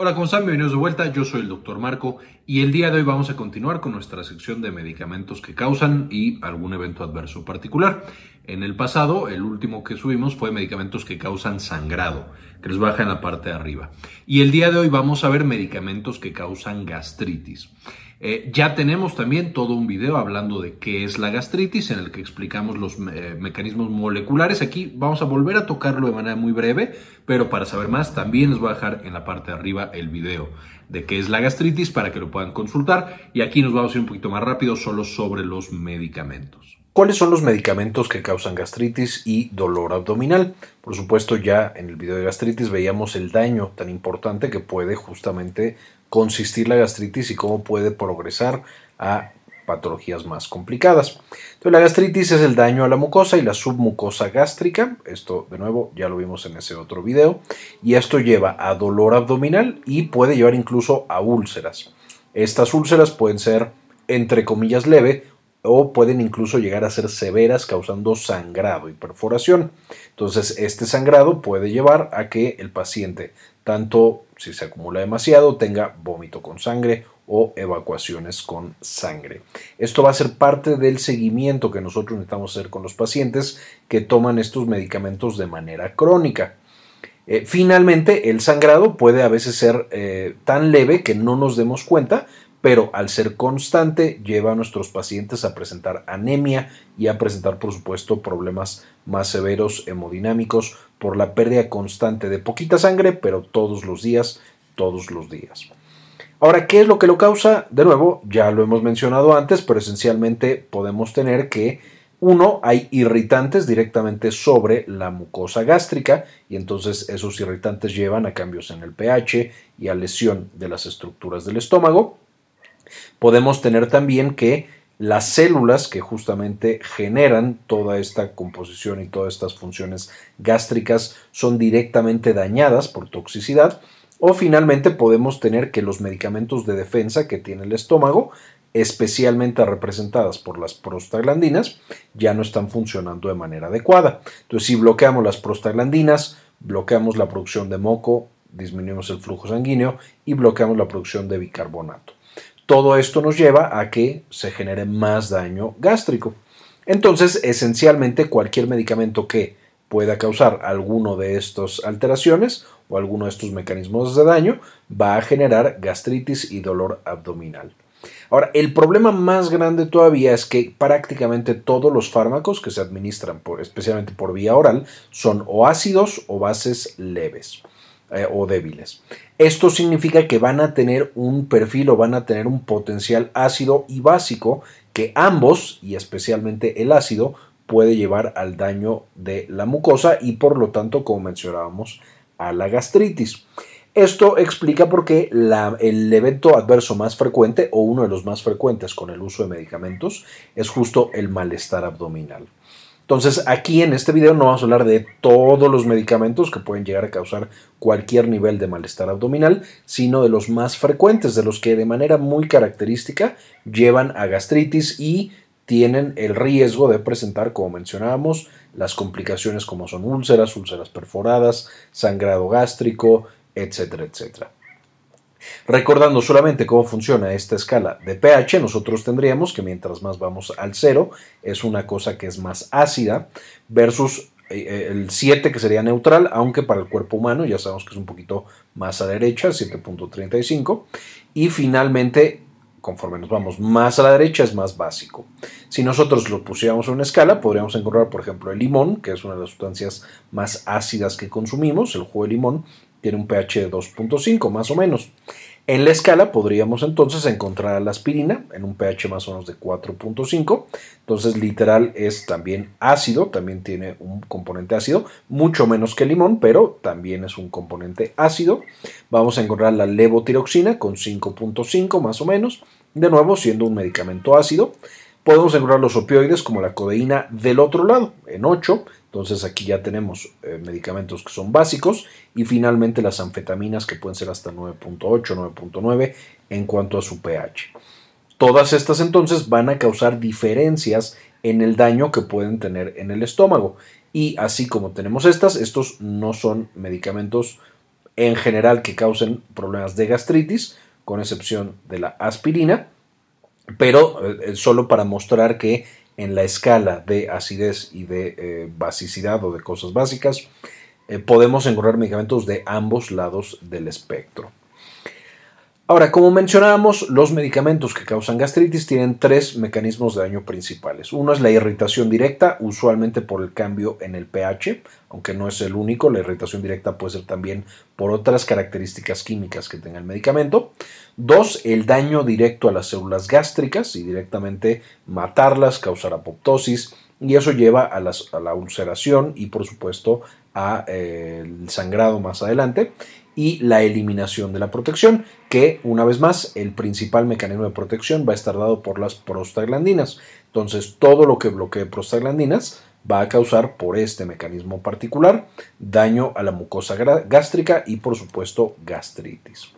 Hola, ¿cómo están? Bienvenidos de vuelta. Yo soy el doctor Marco y el día de hoy vamos a continuar con nuestra sección de medicamentos que causan y algún evento adverso particular. En el pasado, el último que subimos fue medicamentos que causan sangrado, que les baja en la parte de arriba. Y el día de hoy vamos a ver medicamentos que causan gastritis. Eh, ya tenemos también todo un video hablando de qué es la gastritis, en el que explicamos los eh, mecanismos moleculares. Aquí vamos a volver a tocarlo de manera muy breve, pero para saber más también les voy a dejar en la parte de arriba el video de qué es la gastritis para que lo puedan consultar. Y aquí nos vamos a ir un poquito más rápido solo sobre los medicamentos. ¿Cuáles son los medicamentos que causan gastritis y dolor abdominal? Por supuesto, ya en el video de gastritis veíamos el daño tan importante que puede justamente consistir la gastritis y cómo puede progresar a patologías más complicadas. Entonces, la gastritis es el daño a la mucosa y la submucosa gástrica. Esto, de nuevo, ya lo vimos en ese otro video. Y esto lleva a dolor abdominal y puede llevar incluso a úlceras. Estas úlceras pueden ser, entre comillas, leve o pueden incluso llegar a ser severas causando sangrado y perforación. Entonces, este sangrado puede llevar a que el paciente, tanto si se acumula demasiado, tenga vómito con sangre o evacuaciones con sangre. Esto va a ser parte del seguimiento que nosotros necesitamos hacer con los pacientes que toman estos medicamentos de manera crónica. Eh, finalmente, el sangrado puede a veces ser eh, tan leve que no nos demos cuenta, pero al ser constante lleva a nuestros pacientes a presentar anemia y a presentar, por supuesto, problemas más severos hemodinámicos por la pérdida constante de poquita sangre, pero todos los días, todos los días. Ahora, ¿qué es lo que lo causa? De nuevo, ya lo hemos mencionado antes, pero esencialmente podemos tener que uno, hay irritantes directamente sobre la mucosa gástrica y entonces esos irritantes llevan a cambios en el pH y a lesión de las estructuras del estómago. Podemos tener también que las células que justamente generan toda esta composición y todas estas funciones gástricas son directamente dañadas por toxicidad. O finalmente podemos tener que los medicamentos de defensa que tiene el estómago, especialmente representadas por las prostaglandinas, ya no están funcionando de manera adecuada. Entonces, si bloqueamos las prostaglandinas, bloqueamos la producción de moco, disminuimos el flujo sanguíneo y bloqueamos la producción de bicarbonato. Todo esto nos lleva a que se genere más daño gástrico. Entonces, esencialmente, cualquier medicamento que pueda causar alguno de estas alteraciones o alguno de estos mecanismos de daño va a generar gastritis y dolor abdominal. Ahora, el problema más grande todavía es que prácticamente todos los fármacos que se administran, especialmente por vía oral, son o ácidos o bases leves. Eh, o débiles. Esto significa que van a tener un perfil o van a tener un potencial ácido y básico que ambos, y especialmente el ácido, puede llevar al daño de la mucosa y por lo tanto, como mencionábamos, a la gastritis. Esto explica por qué el evento adverso más frecuente o uno de los más frecuentes con el uso de medicamentos es justo el malestar abdominal. Entonces, aquí en este video no vamos a hablar de todos los medicamentos que pueden llegar a causar cualquier nivel de malestar abdominal, sino de los más frecuentes, de los que de manera muy característica llevan a gastritis y tienen el riesgo de presentar, como mencionábamos, las complicaciones como son úlceras, úlceras perforadas, sangrado gástrico, etcétera, etcétera. Recordando solamente cómo funciona esta escala de pH, nosotros tendríamos que mientras más vamos al 0 es una cosa que es más ácida versus eh, eh, el 7 que sería neutral, aunque para el cuerpo humano ya sabemos que es un poquito más a la derecha, 7.35. Y finalmente, conforme nos vamos más a la derecha, es más básico. Si nosotros lo pusiéramos en una escala, podríamos encontrar, por ejemplo, el limón, que es una de las sustancias más ácidas que consumimos, el jugo de limón, tiene un pH de 2.5 más o menos. En la escala podríamos entonces encontrar la aspirina en un pH más o menos de 4.5. Entonces literal es también ácido, también tiene un componente ácido, mucho menos que el limón, pero también es un componente ácido. Vamos a encontrar la levotiroxina con 5.5 más o menos, de nuevo siendo un medicamento ácido. Podemos encontrar los opioides como la codeína del otro lado, en 8. Entonces aquí ya tenemos eh, medicamentos que son básicos y finalmente las anfetaminas que pueden ser hasta 9.8, 9.9 en cuanto a su pH. Todas estas entonces van a causar diferencias en el daño que pueden tener en el estómago. Y así como tenemos estas, estos no son medicamentos en general que causen problemas de gastritis, con excepción de la aspirina, pero eh, solo para mostrar que en la escala de acidez y de eh, basicidad o de cosas básicas, eh, podemos encontrar medicamentos de ambos lados del espectro. Ahora, como mencionábamos, los medicamentos que causan gastritis tienen tres mecanismos de daño principales. Uno es la irritación directa, usualmente por el cambio en el pH, aunque no es el único, la irritación directa puede ser también por otras características químicas que tenga el medicamento. Dos, el daño directo a las células gástricas y directamente matarlas, causar apoptosis, y eso lleva a, la ulceración y por supuesto al eh, sangrado más adelante y la eliminación de la protección, que una vez más el principal mecanismo de protección va a estar dado por las prostaglandinas. Entonces todo lo que bloquee prostaglandinas va a causar por este mecanismo particular daño a la mucosa gástrica y por supuesto gastritis.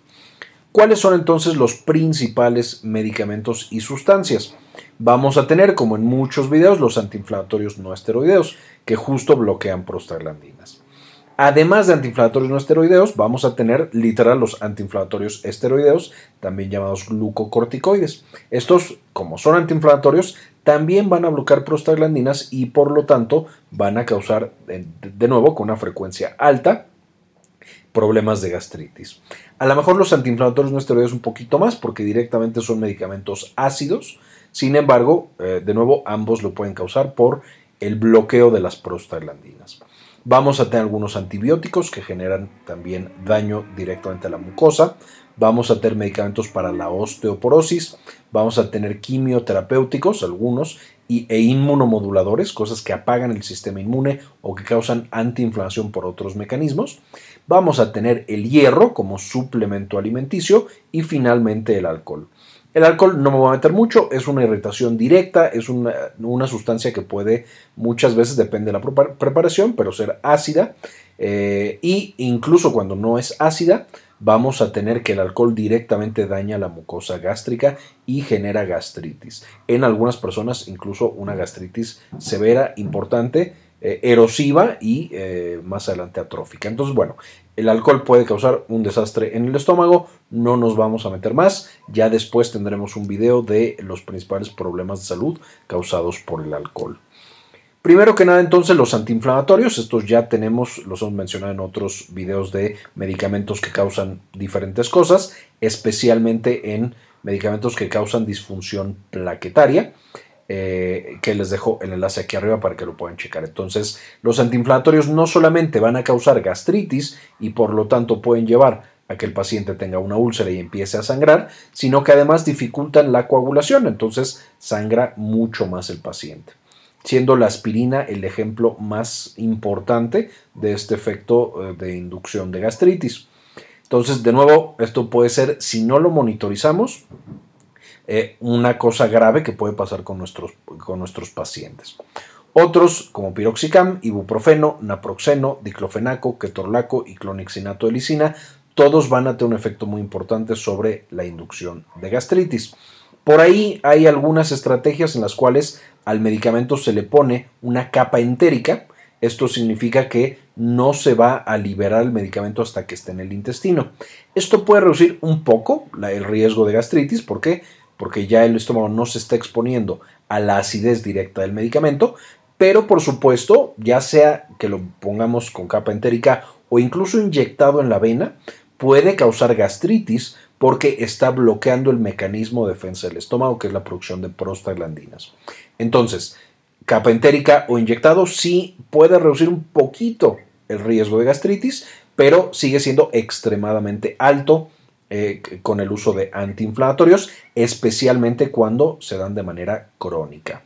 ¿Cuáles son entonces los principales medicamentos y sustancias? Vamos a tener, como en muchos videos, los antiinflamatorios no esteroideos, que justo bloquean prostaglandinas. Además de antiinflamatorios no esteroideos, vamos a tener literal los antiinflamatorios esteroideos, también llamados glucocorticoides. Estos, como son antiinflamatorios, también van a bloquear prostaglandinas y por lo tanto van a causar, de nuevo, con una frecuencia alta, problemas de gastritis. A lo mejor los antiinflamatorios no esteroideos un poquito más porque directamente son medicamentos ácidos. Sin embargo, eh, de nuevo, ambos lo pueden causar por el bloqueo de las prostaglandinas. Vamos a tener algunos antibióticos que generan también daño directamente a la mucosa. Vamos a tener medicamentos para la osteoporosis. Vamos a tener quimioterapéuticos, algunos, y, e inmunomoduladores, cosas que apagan el sistema inmune o que causan antiinflamación por otros mecanismos. Vamos a tener el hierro como suplemento alimenticio y finalmente el alcohol. El alcohol no me voy a meter mucho, es una irritación directa, es una, sustancia que puede muchas veces, depende de la preparación, pero ser ácida. e incluso cuando no es ácida, vamos a tener que el alcohol directamente daña la mucosa gástrica y genera gastritis. En algunas personas incluso una gastritis severa, importante, eh, erosiva y eh, más adelante atrófica. Entonces, bueno, el alcohol puede causar un desastre en el estómago, no nos vamos a meter más, ya después tendremos un video de los principales problemas de salud causados por el alcohol. Primero que nada, entonces, los antiinflamatorios, estos ya tenemos, los hemos mencionado en otros videos de medicamentos que causan diferentes cosas, especialmente en medicamentos que causan disfunción plaquetaria. Eh, que les dejo el enlace aquí arriba para que lo puedan checar. Entonces, los antiinflamatorios no solamente van a causar gastritis y por lo tanto pueden llevar a que el paciente tenga una úlcera y empiece a sangrar, sino que además dificultan la coagulación, entonces sangra mucho más el paciente siendo la aspirina el ejemplo más importante de este efecto eh, de inducción de gastritis. Entonces, de nuevo, esto puede ser, si no lo monitorizamos, eh, una cosa grave que puede pasar con nuestros, con nuestros pacientes. Otros, como piroxicam, ibuprofeno, naproxeno, diclofenaco, ketorolaco y clonixinato de lisina, todos van a tener un efecto muy importante sobre la inducción de gastritis. Por ahí hay algunas estrategias en las cuales al medicamento se le pone una capa entérica. Esto significa que no se va a liberar el medicamento hasta que esté en el intestino. Esto puede reducir un poco el riesgo de gastritis. ¿Por qué? Porque ya el estómago no se está exponiendo a la acidez directa del medicamento, pero por supuesto, ya sea que lo pongamos con capa entérica o incluso inyectado en la vena, puede causar gastritis porque está bloqueando el mecanismo de defensa del estómago, que es la producción de prostaglandinas. Entonces, capa entérica o inyectado sí puede reducir un poquito el riesgo de gastritis, pero sigue siendo extremadamente alto eh, con el uso de antiinflamatorios, especialmente cuando se dan de manera crónica.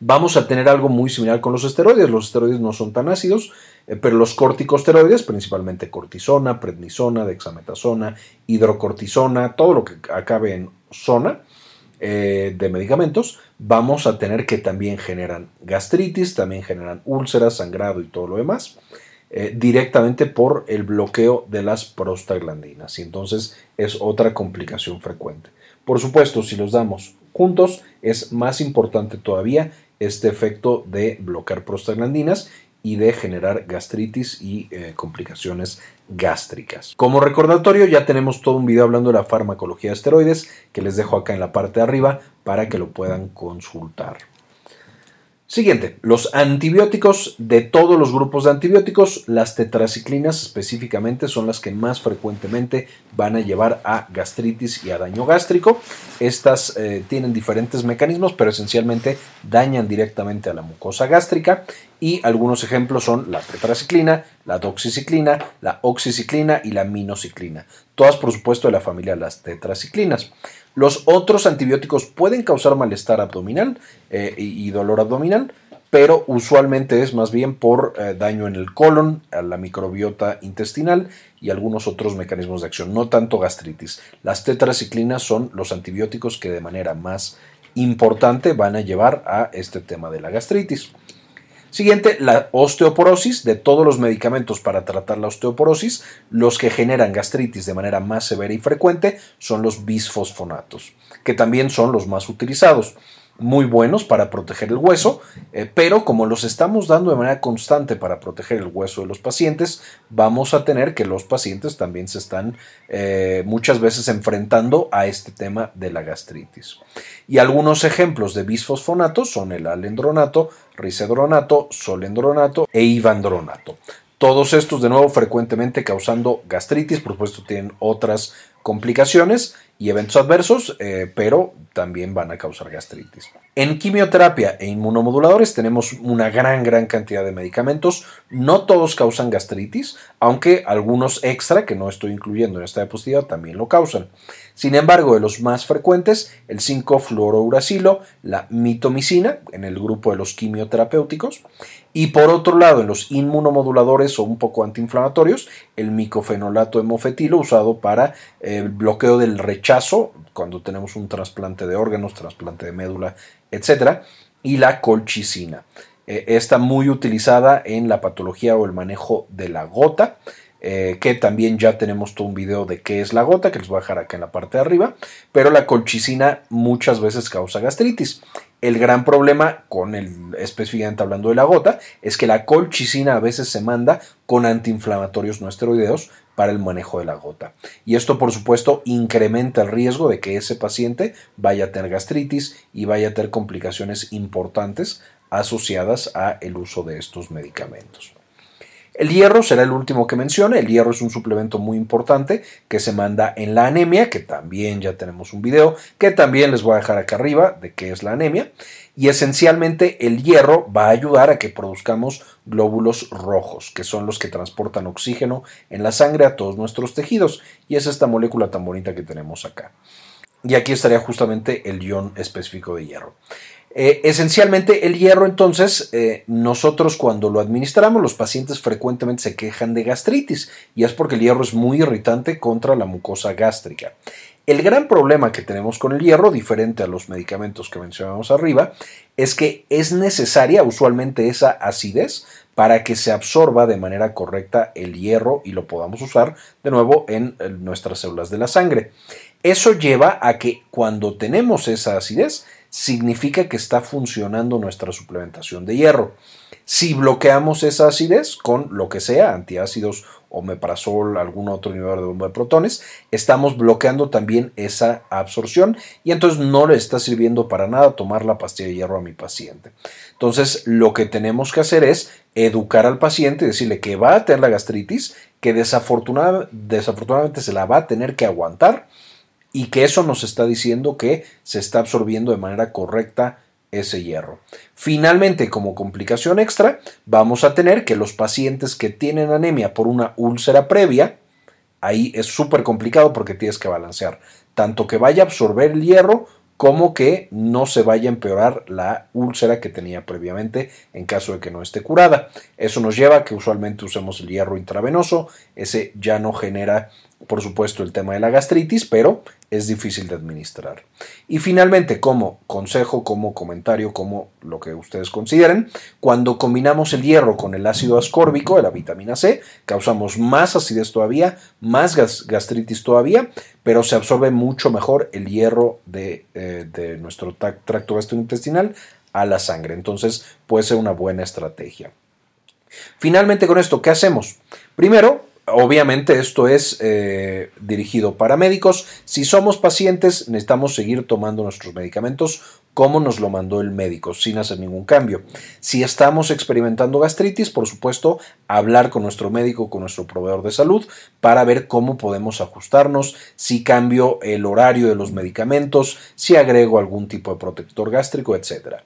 Vamos a tener algo muy similar con los esteroides. Los esteroides no son tan ácidos, eh, pero los corticosteroides, principalmente cortisona, prednisona, dexametasona, hidrocortisona, todo lo que acabe en zona eh, de medicamentos, vamos a tener que también generan gastritis, también generan úlceras, sangrado y todo lo demás. Eh, directamente por el bloqueo de las prostaglandinas y entonces es otra complicación frecuente. Por supuesto, si los damos juntos es más importante todavía este efecto de bloquear prostaglandinas y de generar gastritis y eh, complicaciones gástricas. Como recordatorio ya tenemos todo un video hablando de la farmacología de esteroides que les dejo acá en la parte de arriba para que lo puedan consultar. Siguiente, los antibióticos de todos los grupos de antibióticos, las tetraciclinas específicamente son las que más frecuentemente van a llevar a gastritis y a daño gástrico. Estas eh, tienen diferentes mecanismos, pero esencialmente dañan directamente a la mucosa gástrica y algunos ejemplos son la tetraciclina, la doxiciclina, la oxiciclina y la minociclina. Todas, por supuesto, de la familia de las tetraciclinas. Los otros antibióticos pueden causar malestar abdominal eh, y, dolor abdominal, pero usualmente es más bien por eh, daño en el colon, a la microbiota intestinal y algunos otros mecanismos de acción, no tanto gastritis. Las tetraciclinas son los antibióticos que de manera más importante van a llevar a este tema de la gastritis. Siguiente, la osteoporosis. De todos los medicamentos para tratar la osteoporosis, los que generan gastritis de manera más severa y frecuente son los bisfosfonatos, que también son los más utilizados muy buenos para proteger el hueso, eh, pero como los estamos dando de manera constante para proteger el hueso de los pacientes, vamos a tener que los pacientes también se están eh, muchas veces enfrentando a este tema de la gastritis. Y algunos ejemplos de bisfosfonatos son el alendronato, risedronato, solendronato e ivandronato. Todos estos, de nuevo, frecuentemente causando gastritis, por supuesto, tienen otras complicaciones y eventos adversos, eh, pero también van a causar gastritis. En quimioterapia e inmunomoduladores tenemos una gran, gran cantidad de medicamentos. No todos causan gastritis, aunque algunos extra que no estoy incluyendo en esta diapositiva también lo causan. Sin embargo, de los más frecuentes, el 5-fluorouracilo, la mitomicina, en el grupo de los quimioterapéuticos, y por otro lado, en los inmunomoduladores o un poco antiinflamatorios, el micofenolato hemofetilo usado para el bloqueo del rechazo cuando tenemos un trasplante de órganos, trasplante de médula, etc. Y la colchicina. Eh, está muy utilizada en la patología o el manejo de la gota. Eh, que también ya tenemos todo un video de qué es la gota, que les voy a dejar acá en la parte de arriba, pero la colchicina muchas veces causa gastritis. El gran problema con el, específicamente hablando de la gota, es que la colchicina a veces se manda con antiinflamatorios no esteroideos para el manejo de la gota. Y esto, por supuesto, incrementa el riesgo de que ese paciente vaya a tener gastritis y vaya a tener complicaciones importantes asociadas a el uso de estos medicamentos. El hierro será el último que mencione. El hierro es un suplemento muy importante que se manda en la anemia, que también ya tenemos un video, que también les voy a dejar acá arriba de qué es la anemia. Y esencialmente el hierro va a ayudar a que produzcamos glóbulos rojos, que son los que transportan oxígeno en la sangre a todos nuestros tejidos. Y es esta molécula tan bonita que tenemos acá. Y aquí estaría justamente el ion específico de hierro. Eh, esencialmente el hierro entonces, eh, nosotros cuando lo administramos, los pacientes frecuentemente se quejan de gastritis y es porque el hierro es muy irritante contra la mucosa gástrica. El gran problema que tenemos con el hierro, diferente a los medicamentos que mencionamos arriba, es que es necesaria usualmente esa acidez para que se absorba de manera correcta el hierro y lo podamos usar de nuevo en nuestras células de la sangre. Eso lleva a que cuando tenemos esa acidez, significa que está funcionando nuestra suplementación de hierro. Si bloqueamos esa acidez con lo que sea, antiácidos, omeprazol, algún otro inhibidor de bomba de protones, estamos bloqueando también esa absorción y entonces no le está sirviendo para nada tomar la pastilla de hierro a mi paciente. Entonces, lo que tenemos que hacer es educar al paciente decirle que va a tener la gastritis, que desafortunadamente se la va a tener que aguantar y que eso nos está diciendo que se está absorbiendo de manera correcta ese hierro. Finalmente, como complicación extra, vamos a tener que los pacientes que tienen anemia por una úlcera previa, ahí es súper complicado porque tienes que balancear tanto que vaya a absorber el hierro como que no se vaya a empeorar la úlcera que tenía previamente en caso de que no esté curada. Eso nos lleva a que usualmente usemos el hierro intravenoso, ese ya no genera por supuesto el tema de la gastritis, pero es difícil de administrar. Y finalmente, como consejo, como comentario, como lo que ustedes consideren, cuando combinamos el hierro con el ácido ascórbico de la vitamina C, causamos más acidez todavía, más gastritis todavía, pero se absorbe mucho mejor el hierro de, eh, de nuestro tracto gastrointestinal a la sangre. Entonces puede ser una buena estrategia. Finalmente con esto, ¿qué hacemos? Primero, Obviamente esto es eh, dirigido para médicos. Si somos pacientes necesitamos seguir tomando nuestros medicamentos como nos lo mandó el médico, sin hacer ningún cambio. Si estamos experimentando gastritis, por supuesto, hablar con nuestro médico, con nuestro proveedor de salud, para ver cómo podemos ajustarnos, si cambio el horario de los medicamentos, si agrego algún tipo de protector gástrico, etc.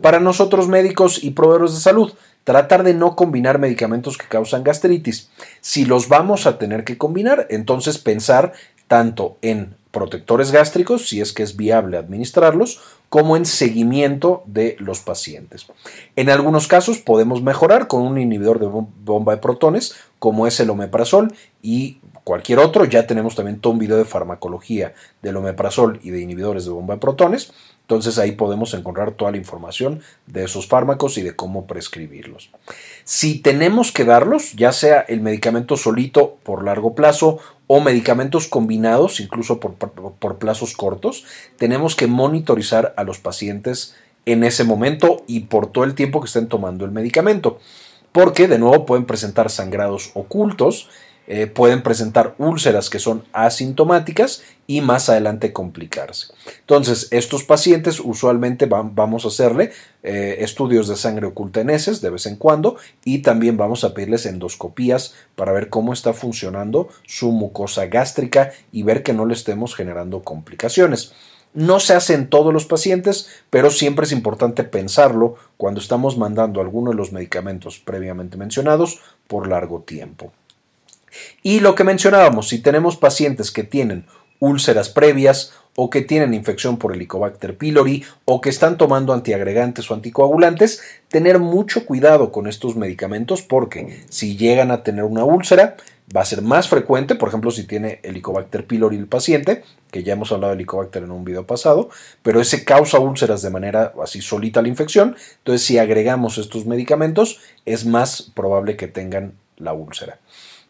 Para nosotros médicos y proveedores de salud, tratar de no combinar medicamentos que causan gastritis. Si los vamos a tener que combinar, entonces pensar tanto en protectores gástricos, si es que es viable administrarlos, como en seguimiento de los pacientes. En algunos casos podemos mejorar con un inhibidor de bomba de protones, como es el omeprazol y cualquier otro. Ya tenemos también todo un video de farmacología del omeprazol y de inhibidores de bomba de protones. Entonces ahí podemos encontrar toda la información de esos fármacos y de cómo prescribirlos. Si tenemos que darlos, ya sea el medicamento solito por largo plazo o medicamentos combinados, incluso por, por, plazos cortos, tenemos que monitorizar a los pacientes en ese momento y por todo el tiempo que estén tomando el medicamento. Porque de nuevo pueden presentar sangrados ocultos eh, pueden presentar úlceras que son asintomáticas y más adelante complicarse. Entonces, estos pacientes usualmente vamos a hacerle eh, estudios de sangre oculta en heces de vez en cuando y también vamos a pedirles endoscopías para ver cómo está funcionando su mucosa gástrica y ver que no le estemos generando complicaciones. No se hace en todos los pacientes, pero siempre es importante pensarlo cuando estamos mandando alguno de los medicamentos previamente mencionados por largo tiempo. Y lo que mencionábamos, si tenemos pacientes que tienen úlceras previas o que tienen infección por Helicobacter pylori o que están tomando antiagregantes o anticoagulantes, tener mucho cuidado con estos medicamentos porque si llegan a tener una úlcera, va a ser más frecuente, por ejemplo, si tiene Helicobacter pylori el paciente, que ya hemos hablado de Helicobacter en un video pasado, pero ese causa úlceras de manera así solita la infección, entonces si agregamos estos medicamentos es más probable que tengan la úlcera.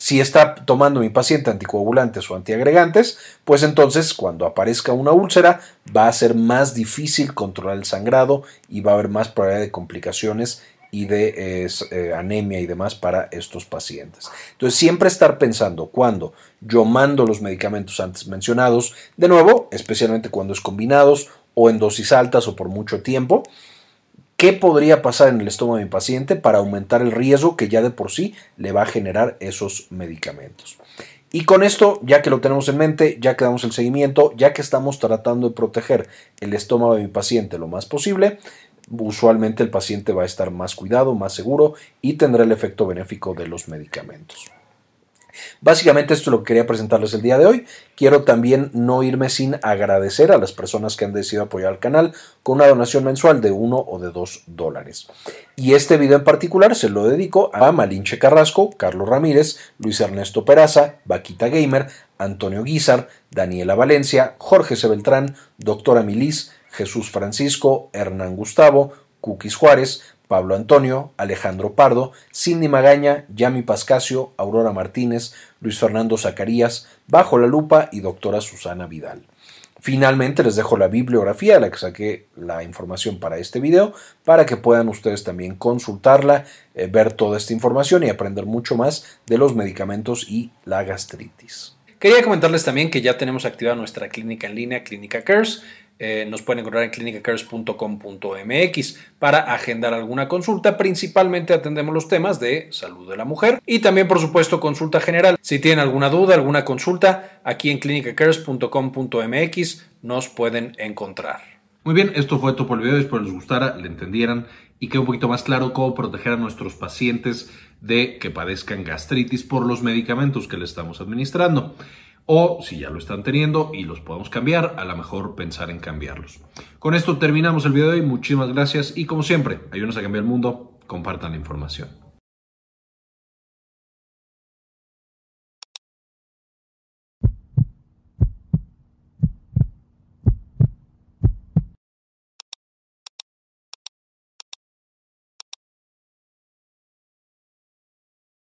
Si está tomando mi paciente anticoagulantes o antiagregantes, pues entonces cuando aparezca una úlcera va a ser más difícil controlar el sangrado y va a haber más probabilidad de complicaciones y de eh, anemia y demás para estos pacientes. Entonces, siempre estar pensando cuando yo mando los medicamentos antes mencionados, de nuevo, especialmente cuando es combinados o en dosis altas o por mucho tiempo, qué podría pasar en el estómago de mi paciente para aumentar el riesgo que ya de por sí le va a generar esos medicamentos. Y con esto, ya que lo tenemos en mente, ya que damos el seguimiento, ya que estamos tratando de proteger el estómago de mi paciente lo más posible, usualmente el paciente va a estar más cuidado, más seguro y tendrá el efecto benéfico de los medicamentos. Básicamente esto es lo que quería presentarles el día de hoy. Quiero también no irme sin agradecer a las personas que han decidido apoyar al canal con una donación mensual de 1 o de 2 dólares. Y este video en particular se lo dedico a Malinche Carrasco, Carlos Ramírez, Luis Ernesto Peraza, Vaquita Gamer, Antonio Guizar, Daniela Valencia, Jorge Sebeltrán, Doctora Milis, Jesús Francisco, Hernán Gustavo, Cookies Juárez, Pablo Antonio, Alejandro Pardo, Cindy Magaña, Yami Pascasio, Aurora Martínez, Luis Fernando Zacarías, Bajo la Lupa y doctora Susana Vidal. Finalmente les dejo la bibliografía la que saqué la información para este video para que puedan ustedes también consultarla, eh, ver toda esta información y aprender mucho más de los medicamentos y la gastritis. Quería comentarles también que ya tenemos activada nuestra clínica en línea, Clínica Cares. Eh, nos pueden encontrar en clinicacares.com.mx para agendar alguna consulta. Principalmente atendemos los temas de salud de la mujer y también, por supuesto, consulta general. Si tienen alguna duda, alguna consulta, aquí en clinicacares.com.mx nos pueden encontrar. Muy bien, esto fue todo por el video. Espero les gustara, le entendieran y quede un poquito más claro cómo proteger a nuestros pacientes de que padezcan gastritis por los medicamentos que le estamos administrando o si ya lo están teniendo y los podemos cambiar, a lo mejor pensar en cambiarlos. Con esto terminamos el video de hoy, muchísimas gracias y como siempre, ayúdenos a cambiar el mundo, compartan la información.